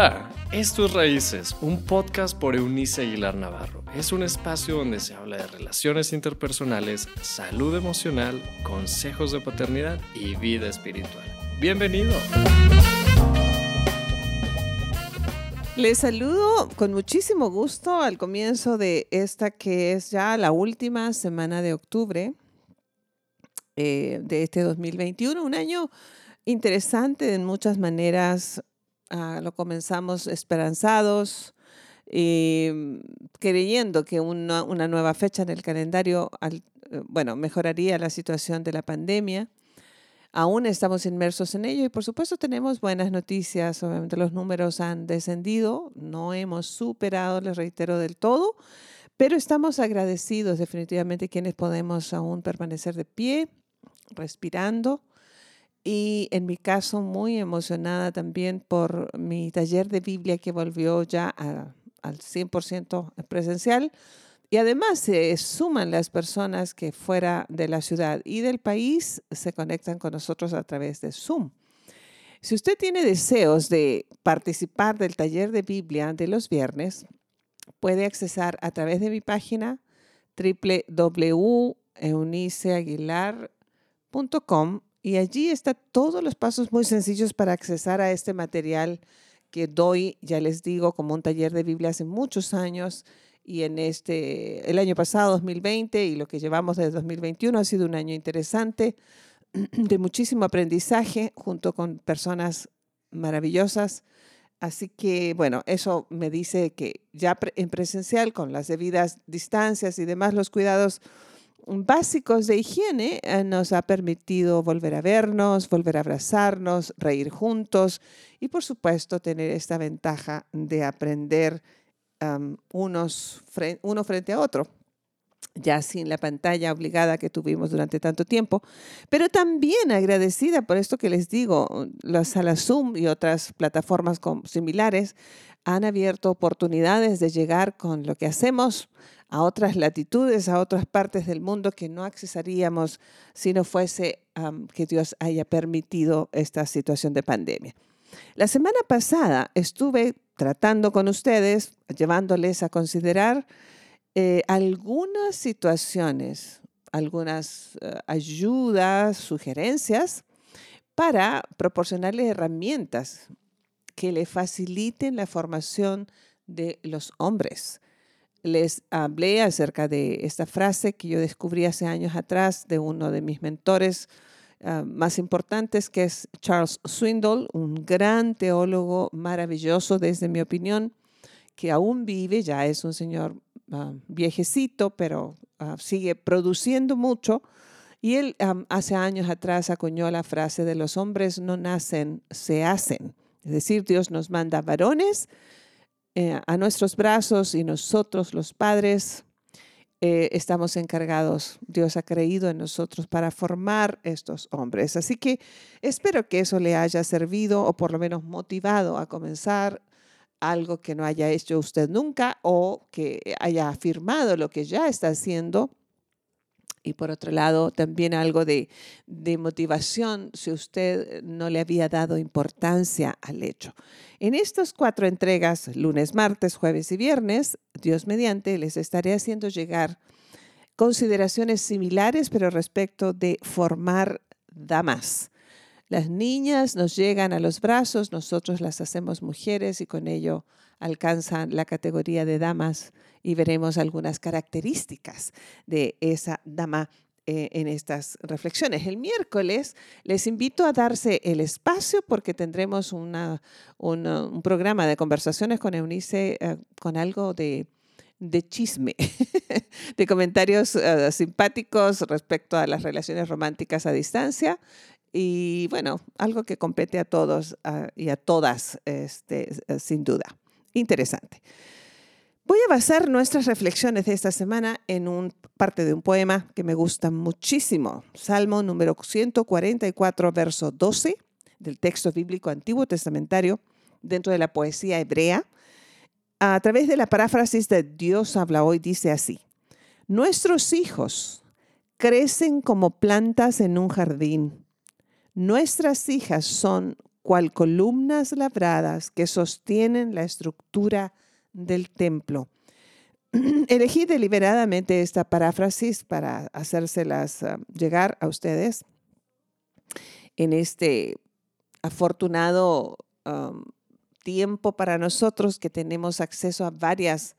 Hola, esto es Raíces, un podcast por Eunice Aguilar Navarro. Es un espacio donde se habla de relaciones interpersonales, salud emocional, consejos de paternidad y vida espiritual. Bienvenido. Les saludo con muchísimo gusto al comienzo de esta que es ya la última semana de octubre eh, de este 2021, un año interesante en muchas maneras Ah, lo comenzamos esperanzados y mm, creyendo que una, nueva fecha en el calendario, eh, bueno, mejoraría la situación de la pandemia. Aún estamos inmersos en ello y por supuesto tenemos buenas noticias. Obviamente los números han descendido, no hemos superado, les reitero, del todo, pero estamos agradecidos definitivamente quienes podemos aún permanecer de pie, respirando y en mi caso muy emocionada también por mi taller de Biblia que volvió ya al 100% presencial. Y además se suman las personas que fuera de la ciudad y del país se conectan con nosotros a través de Zoom. Si usted tiene deseos de participar del taller de Biblia de los viernes, puede accesar a través de mi página www.euniceaguilar.com y allí están todos los pasos muy sencillos para accesar a este material que doy, ya les digo, como un taller de Biblia hace muchos años y en este, el año pasado, 2020, y lo que llevamos desde 2021 ha sido un año interesante, de muchísimo aprendizaje junto con personas maravillosas. Así que, bueno, eso me dice que ya en presencial, con las debidas distancias y demás, los cuidados básicos de higiene eh, nos ha permitido volver a vernos, volver a abrazarnos, reír juntos y por supuesto tener esta ventaja de aprender unos uno frente a otro ya sin la pantalla obligada que tuvimos durante tanto tiempo, pero también agradecida por esto que les digo, las salas Zoom y otras plataformas similares han abierto oportunidades de llegar con lo que hacemos a otras latitudes, a otras partes del mundo que no accesaríamos si no fuese que Dios haya permitido esta situación de pandemia. La semana pasada estuve tratando con ustedes, llevándoles a considerar eh, algunas situaciones, algunas eh, ayudas, sugerencias para proporcionarles herramientas que le faciliten la formación de los hombres. Les hablé acerca de esta frase que yo descubrí hace años atrás de uno de mis mentores ah, más importantes, que es Charles Swindoll, un gran teólogo maravilloso desde mi opinión, que aún vive, ya es un señor ah, viejecito, pero ah, sigue produciendo mucho. Y él hace años atrás acuñó la frase de los hombres no nacen, se hacen. Es decir, Dios nos manda varones eh, a nuestros brazos y nosotros los padres eh, estamos encargados, Dios ha creído en nosotros para formar estos hombres. Así que espero que eso le haya servido o por lo menos motivado a comenzar algo que no haya hecho usted nunca o que haya afirmado lo que ya está haciendo y por otro lado también algo de, motivación si usted no le había dado importancia al hecho. En estas cuatro entregas, lunes, martes, jueves y viernes, Dios mediante, les estaré haciendo llegar consideraciones similares, pero respecto de formar damas. Las niñas nos llegan a los brazos, nosotros las hacemos mujeres y con ello alcanzan la categoría de damas y veremos algunas características de esa dama eh, en estas reflexiones. El miércoles les invito a darse el espacio porque tendremos una, un programa de conversaciones con Eunice eh, con algo de, chisme, de comentarios eh, simpáticos respecto a las relaciones románticas a distancia y bueno, algo que compete a todos y a todas, este, sin duda. Interesante. Voy a basar nuestras reflexiones de esta semana en un, parte de un poema que me gusta muchísimo, Salmo número 144, verso 12 del texto bíblico antiguo testamentario dentro de la poesía hebrea. A través de la paráfrasis de Dios habla hoy, dice así, nuestros hijos crecen como plantas en un jardín, nuestras hijas son cual columnas labradas que sostienen la estructura del templo. Elegí deliberadamente esta paráfrasis para hacérselas ah, llegar a ustedes en este afortunado tiempo para nosotros que tenemos acceso a varias,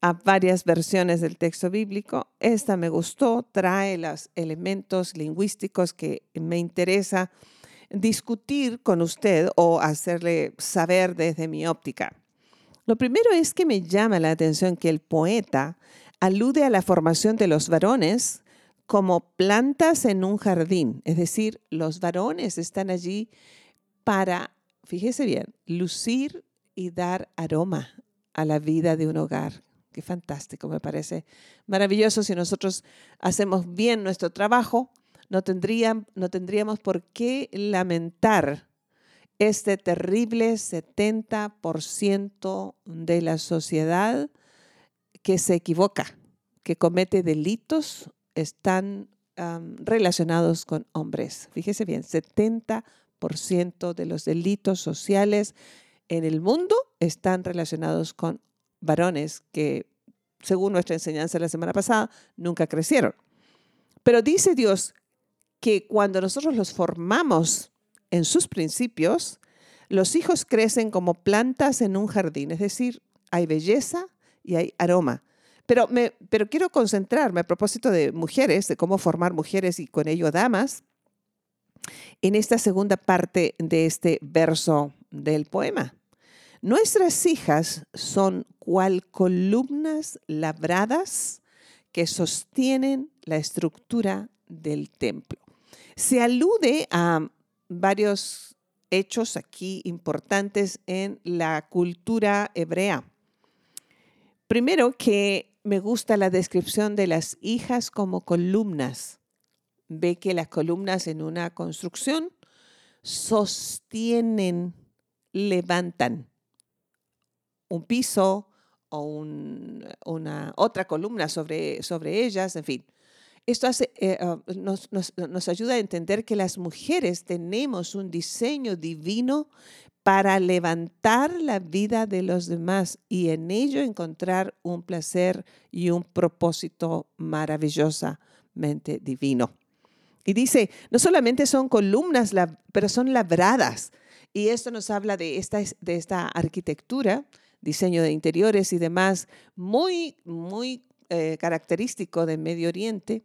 a varias versiones del texto bíblico. Esta me gustó, trae los elementos lingüísticos que me interesa discutir con usted o hacerle saber desde mi óptica. Lo primero es que me llama la atención que el poeta alude a la formación de los varones como plantas en un jardín, es decir, los varones están allí para, fíjese bien, lucir y dar aroma a la vida de un hogar. Qué fantástico, me parece maravilloso si nosotros hacemos bien nuestro trabajo, no, no tendríamos por qué lamentar este terrible 70% de la sociedad que se equivoca, que comete delitos, están relacionados con hombres. Fíjese bien, 70% de los delitos sociales en el mundo están relacionados con varones que, según nuestra enseñanza la semana pasada, nunca crecieron. Pero dice Dios que cuando nosotros los formamos en sus principios, los hijos crecen como plantas en un jardín, es decir, hay belleza y hay aroma. Pero, me, pero quiero concentrarme a propósito de mujeres, de cómo formar mujeres y con ello damas, en esta segunda parte de este verso del poema. Nuestras hijas son cual columnas labradas que sostienen la estructura del templo. Se alude a varios hechos aquí importantes en la cultura hebrea. Primero que me gusta la descripción de las hijas como columnas. Ve que las columnas en una construcción sostienen, levantan un piso o una otra columna sobre, sobre ellas, en fin. Esto eh, ah, nos, ayuda a entender que las mujeres tenemos un diseño divino para levantar la vida de los demás y en ello encontrar un placer y un propósito maravillosamente divino. Y dice, no solamente son columnas, pero son labradas. Y esto nos habla de esta, de esta arquitectura, diseño de interiores y demás, muy, muy eh, característico de Medio Oriente,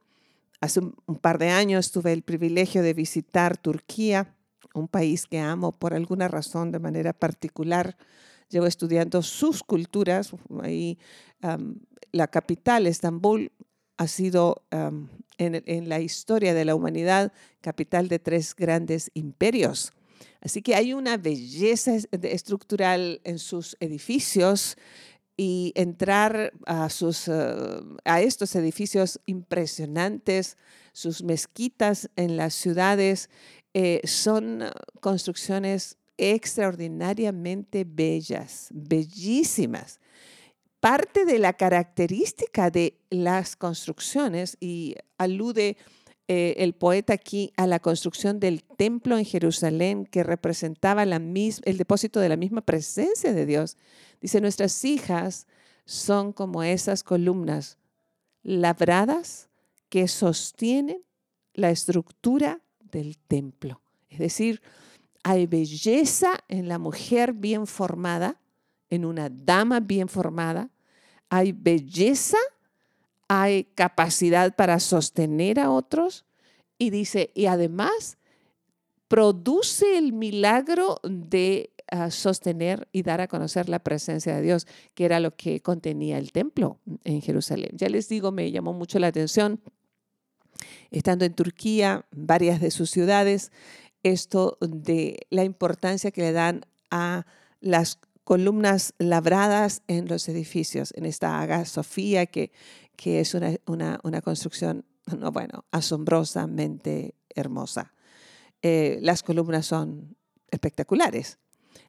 Hace un, par de años tuve el privilegio de visitar Turquía, un país que amo por alguna razón de manera particular. Llevo estudiando sus culturas. Ahí, la capital, Estambul, ha sido en, en, la historia de la humanidad capital de tres grandes imperios. Así que hay una belleza estructural en sus edificios, y entrar a, sus, eh, a estos edificios impresionantes, sus mezquitas en las ciudades, eh, son construcciones extraordinariamente bellas, bellísimas. Parte de la característica de las construcciones, y alude eh, el poeta aquí a la construcción del templo en Jerusalén que representaba el depósito de la misma presencia de Dios. Dice, nuestras hijas son como esas columnas labradas que sostienen la estructura del templo. Es decir, hay belleza en la mujer bien formada, en una dama bien formada, hay belleza hay capacidad para sostener a otros y dice, y además produce el milagro de ah, sostener y dar a conocer la presencia de Dios, que era lo que contenía el templo en Jerusalén. Ya les digo, me llamó mucho la atención, estando en Turquía, varias de sus ciudades, esto de la importancia que le dan a las columnas labradas en los edificios, en esta Haga Sofía que que es una, una, construcción, no, bueno, asombrosamente hermosa. Eh, las columnas son espectaculares.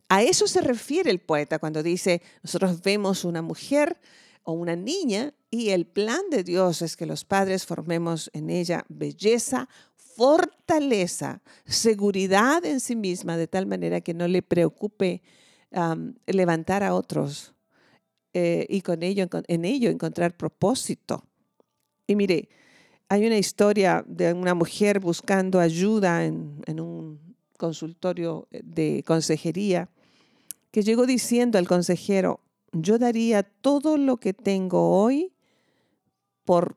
A eso se refiere el poeta cuando dice, nosotros vemos una mujer o una niña y el plan de Dios es que los padres formemos en ella belleza, fortaleza fortaleza, seguridad en sí misma, de tal manera que no le preocupe levantar a otros eh, y con ello, en ello encontrar propósito. Y mire, hay una historia de una mujer buscando ayuda en, en un consultorio de consejería que llegó diciendo al consejero, yo daría todo lo que tengo hoy por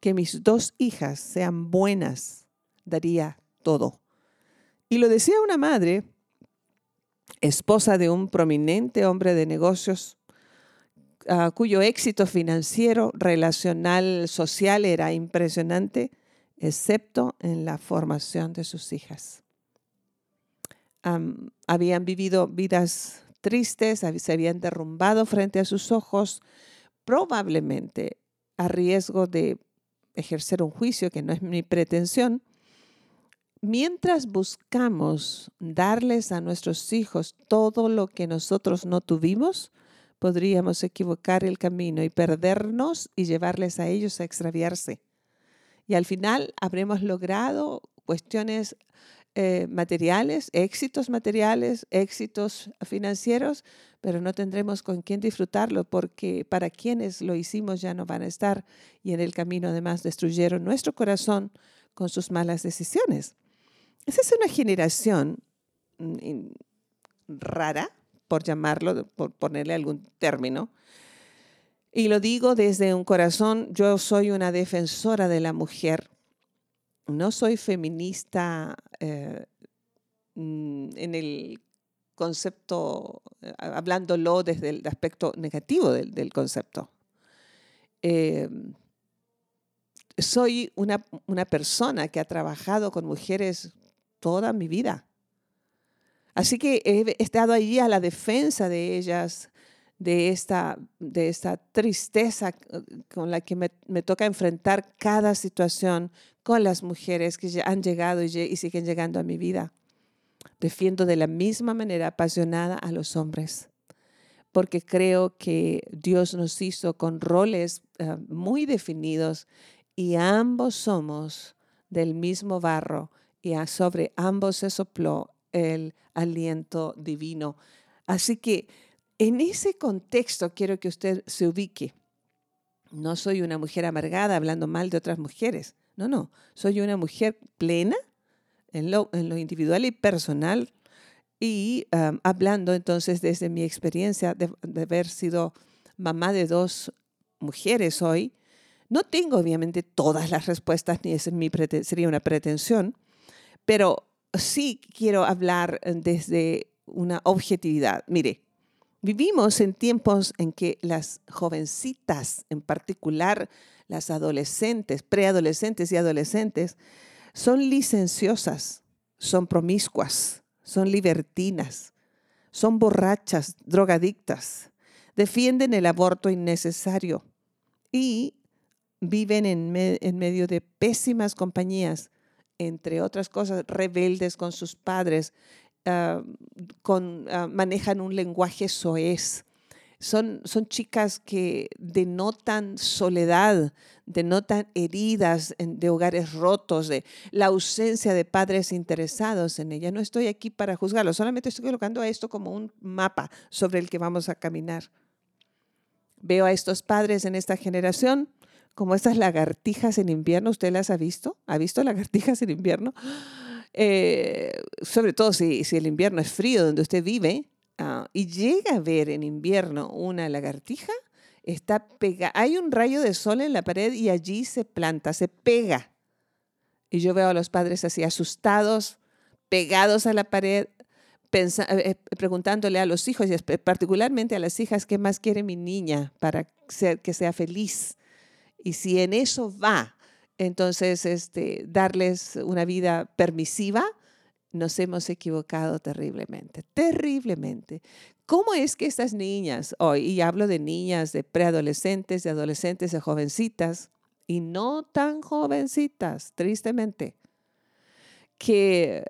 que mis dos hijas sean buenas, daría todo. Y lo decía una madre, esposa de un prominente hombre de negocios, ah, cuyo éxito financiero, relacional, social era impresionante, excepto en la formación de sus hijas. habían vivido vidas tristes, se habían derrumbado frente a sus ojos, probablemente a riesgo de ejercer un juicio, que no es mi pretensión, mientras buscamos darles a nuestros hijos todo lo que nosotros no tuvimos, podríamos equivocar el camino y perdernos y llevarles a ellos a extraviarse. Y al final habremos logrado cuestiones eh, materiales, éxitos materiales, éxitos financieros, pero no tendremos con quién disfrutarlo porque para quienes lo hicimos ya no van a estar y en el camino además destruyeron nuestro corazón con sus malas decisiones. Esa es una generación mm, rara, por llamarlo, por ponerle algún término. Y lo digo desde un corazón, yo soy una defensora de la mujer no soy feminista eh, mm, en el concepto, eh, hablándolo desde el aspecto negativo del, concepto. Em, soy una, una, persona que ha trabajado con mujeres toda mi vida. Así que he estado allí a la defensa de ellas, de esta, de esta tristeza eh, con la que me, toca enfrentar cada situación con las mujeres que han llegado y, y siguen llegando a mi vida. Defiendo de la misma manera apasionada a los hombres, porque creo que Dios nos hizo con roles eh, muy definidos y ambos somos del mismo barro y sobre ambos se sopló el aliento divino. Así que en ese contexto quiero que usted se ubique. No soy una mujer amargada hablando mal de otras mujeres. No, no. Soy una mujer plena en lo, individual y personal y hablando entonces desde mi experiencia de, haber sido mamá de dos mujeres hoy. No tengo obviamente todas las respuestas, ni es mi sería una pretensión, pero sí quiero hablar desde una objetividad. Mire, Vivimos en tiempos en que las jovencitas, en particular las adolescentes, preadolescentes y adolescentes, son licenciosas, son promiscuas, son libertinas, son borrachas, drogadictas, defienden el aborto innecesario y viven en, medio de pésimas compañías, entre otras cosas, rebeldes con sus padres, Ah, ah, manejan un lenguaje soez. Son, son chicas que denotan soledad, denotan heridas de hogares rotos, de la ausencia de padres interesados en ella. No estoy aquí para juzgarlo, solamente estoy colocando a esto como un mapa sobre el que vamos a caminar. Veo a estos padres en esta generación como estas lagartijas en invierno. ¿Usted las ha visto? ¿Ha visto lagartijas en invierno? Eh, sobre todo si, el invierno es frío donde usted vive, ah, y llega a ver en invierno una lagartija, está pega, hay un rayo de sol en la pared y allí se planta, se pega. Y yo veo a los padres así asustados, pegados a la pared, eh, eh, preguntándole a los hijos, y particularmente a las hijas, ¿qué más quiere mi niña para que sea feliz? Y si en eso va entonces, este, darles una vida permisiva, nos hemos equivocado terriblemente, terriblemente. ¿Cómo es que estas niñas hoy, y hablo de niñas, de preadolescentes, de adolescentes, de jovencitas, y no tan jovencitas, tristemente, que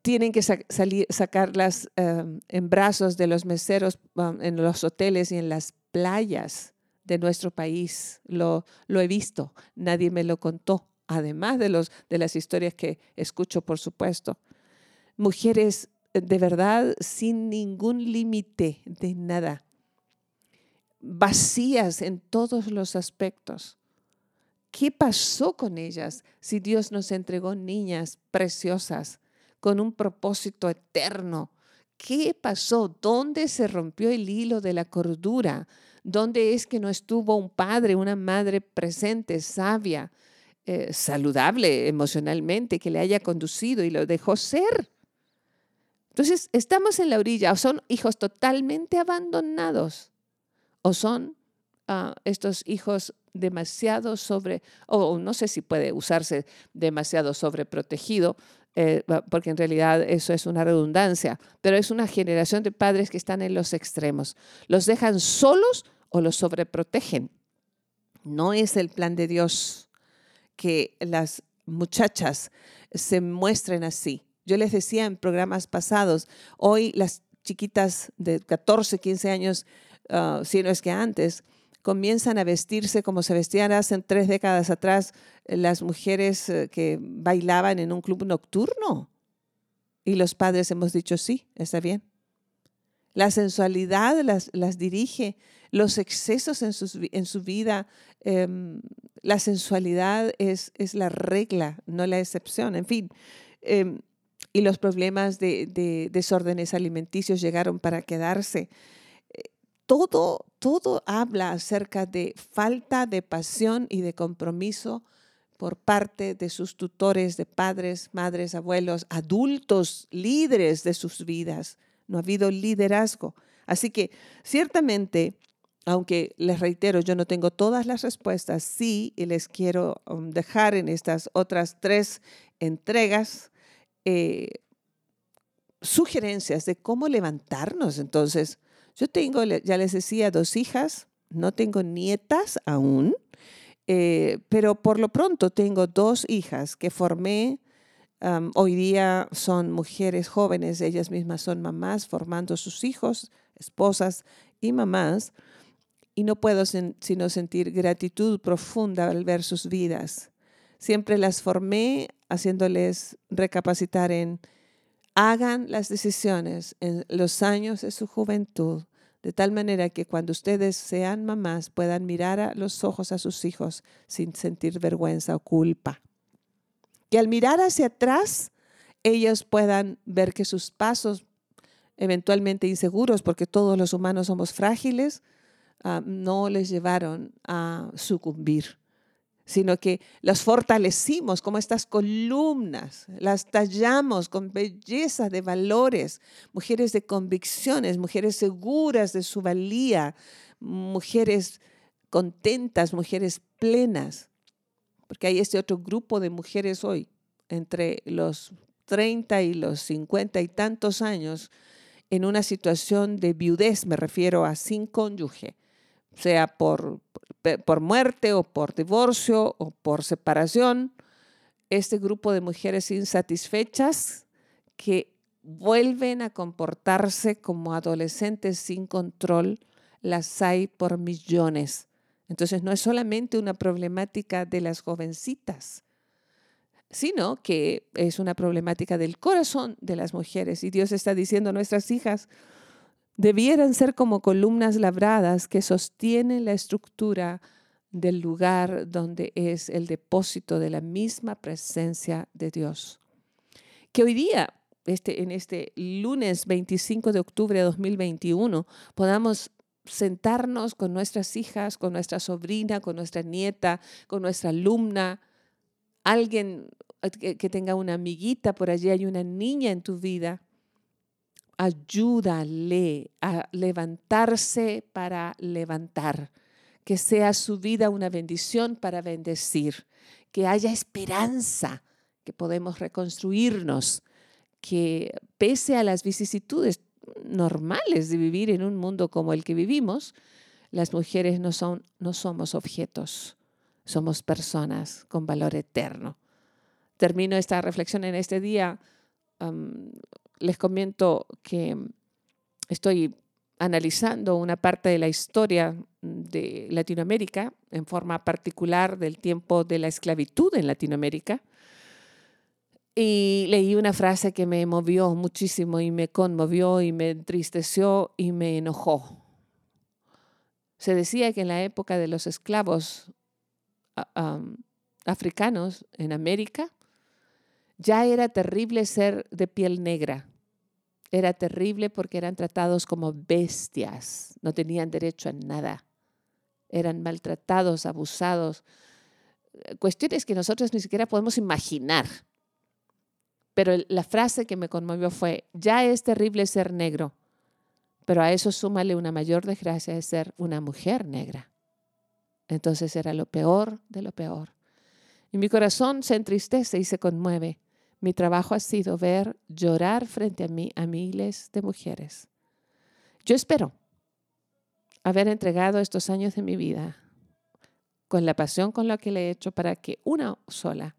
tienen que sacarlas em, en brazos de los meseros um, en los hoteles y en las playas? De nuestro país. Lo, lo he visto, nadie me lo contó. además de, los, de las historias que escucho, por supuesto. Mujeres eh, de verdad sin ningún límite de nada, vacías en todos los aspectos. ¿Qué pasó con ellas si Dios nos entregó niñas preciosas con un propósito eterno? ¿Qué pasó? ¿Dónde se rompió el hilo de la cordura? ¿Dónde es que no estuvo un padre, una madre presente, sabia, eh, saludable emocionalmente, que le haya conducido y lo dejó ser? Entonces, estamos en la orilla, o son hijos totalmente abandonados, o son ah, estos hijos demasiado sobre, o no sé si puede usarse demasiado sobreprotegido, eh, porque en realidad eso es una redundancia, pero es una generación de padres que están en los extremos. Los dejan solos o los sobreprotegen. No es el plan de Dios que las muchachas se muestren así. Yo les decía en programas pasados, hoy las chiquitas de 14, 15 años, uh, si no es que antes, comienzan a vestirse como se vestían hace tres décadas atrás las mujeres eh, que bailaban en un club nocturno. Y los padres hemos dicho, sí, está bien. La sensualidad las, las dirige, los excesos en, en su vida, em, la sensualidad es, es, la regla, no la excepción. En fin, em, y los problemas de, desórdenes alimenticios llegaron para quedarse. Todo, todo habla acerca de falta de pasión y de compromiso por parte de sus tutores, de padres, madres, abuelos, adultos, líderes de sus vidas. No ha habido liderazgo. Así que ciertamente, aunque les reitero, yo no tengo todas las respuestas, sí, y les quiero um, dejar en estas otras tres entregas eh, sugerencias de cómo levantarnos. Entonces, yo tengo, ya les decía, dos hijas, no tengo nietas aún, eh, pero por lo pronto tengo dos hijas que formé. hoy día son mujeres jóvenes, ellas mismas son mamás formando sus hijos, esposas y mamás, y no puedo sino sentir gratitud profunda al ver sus vidas. Siempre las formé haciéndoles recapacitar en hagan las decisiones en los años de su juventud, de tal manera que cuando ustedes sean mamás puedan mirar a los ojos a sus hijos sin sentir vergüenza o culpa. Que al mirar hacia atrás, ellos puedan ver que sus pasos, eventualmente inseguros, porque todos los humanos somos frágiles, ah, no les llevaron a sucumbir sino que las fortalecimos como estas columnas, las tallamos con belleza de valores, mujeres de convicciones, mujeres seguras de su valía, mujeres contentas, mujeres plenas, porque hay este otro grupo de mujeres hoy, entre los 30 y los 50 y tantos años, en una situación de viudez, me refiero a sin cónyuge, sea por, por muerte o por divorcio o por separación, este grupo de mujeres insatisfechas que vuelven a comportarse como adolescentes sin control, las hay por millones. Entonces no es solamente una problemática de las jovencitas, sino que es una problemática del corazón de las mujeres. Y Dios está diciendo a nuestras hijas, debieran ser como columnas labradas que sostienen la estructura del lugar donde es el depósito de la misma presencia de Dios. Que hoy día, este, en este lunes 25 de octubre de 2021, podamos sentarnos con nuestras hijas, con nuestra sobrina, con nuestra nieta, con nuestra alumna, alguien que, que tenga una amiguita por allí, hay una niña en tu vida ayúdale a levantarse para levantar, que sea su vida una bendición para bendecir, que haya esperanza, que podemos reconstruirnos, que pese a las vicisitudes normales de vivir en un mundo como el que vivimos, las mujeres no, son, no somos objetos, somos personas con valor eterno. Termino esta reflexión en este día les comento que estoy analizando una parte de la historia de Latinoamérica, en forma particular del tiempo de la esclavitud en Latinoamérica. Y leí una frase que me movió muchísimo y me conmovió y me entristeció y me enojó. Se decía que en la época de los esclavos africanos en América, ya era terrible ser de piel negra. Era terrible porque eran tratados como bestias, no tenían derecho a nada. Eran maltratados, abusados. Cuestiones que nosotros ni siquiera podemos imaginar. Pero la frase que me conmovió fue, ya es terrible ser negro, pero a eso súmale una mayor desgracia de ser una mujer negra. Entonces era lo peor de lo peor. Y mi corazón se entristece y se conmueve mi trabajo ha sido ver llorar frente a mí a miles de mujeres. Yo espero haber entregado estos años de mi vida con la pasión con la que le he hecho para que una sola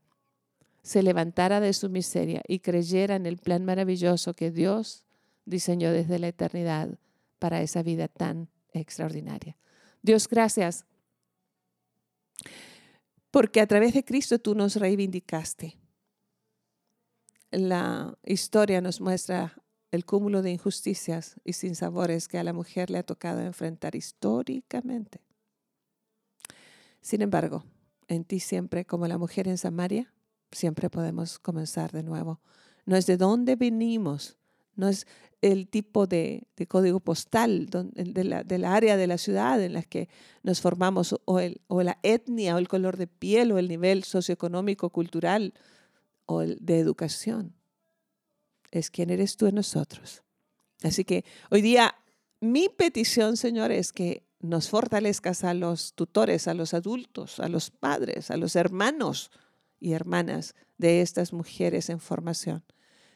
se levantara de su miseria y creyera en el plan maravilloso que Dios diseñó desde la eternidad para esa vida tan extraordinaria. Dios, gracias, porque a través de Cristo tú nos reivindicaste la historia nos muestra el cúmulo de injusticias y sinsabores que a la mujer le ha tocado enfrentar históricamente. Sin embargo, en ti siempre, como la mujer en Samaria, siempre podemos comenzar de nuevo. No es de dónde venimos, no es el tipo de, código postal de la, área de la ciudad en la que nos formamos, o la etnia, o el color de piel, o el nivel socioeconómico, cultural o de educación. Es quién eres tú en nosotros. Así que hoy día mi petición, Señor, es que nos fortalezcas a los tutores, a los adultos, a los padres, a los hermanos y hermanas de estas mujeres en formación.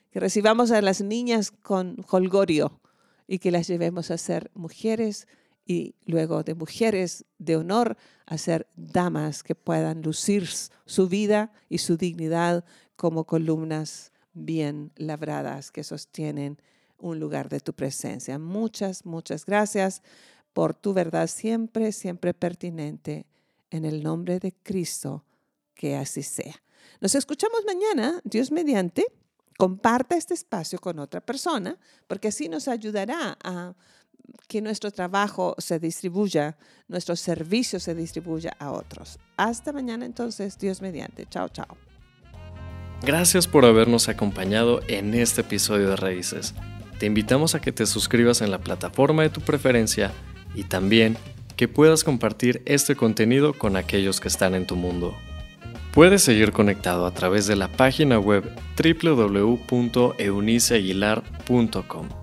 Que recibamos a las niñas con holgorio y que las llevemos a ser mujeres y luego de mujeres de honor a ser damas que puedan lucir su vida y su dignidad como columnas bien labradas que sostienen un lugar de tu presencia. Muchas, muchas gracias por tu verdad siempre, siempre pertinente. En el nombre de Cristo, que así sea. Nos escuchamos mañana, Dios mediante. Comparta este espacio con otra persona, porque así nos ayudará a que nuestro trabajo se distribuya, nuestro servicio se distribuya a otros. Hasta mañana entonces, Dios mediante. Chao, chao. Gracias por habernos acompañado en este episodio de Raíces. Te invitamos a que te suscribas en la plataforma de tu preferencia y también que puedas compartir este contenido con aquellos que están en tu mundo. Puedes seguir conectado a través de la página web www.euniceaguilar.com.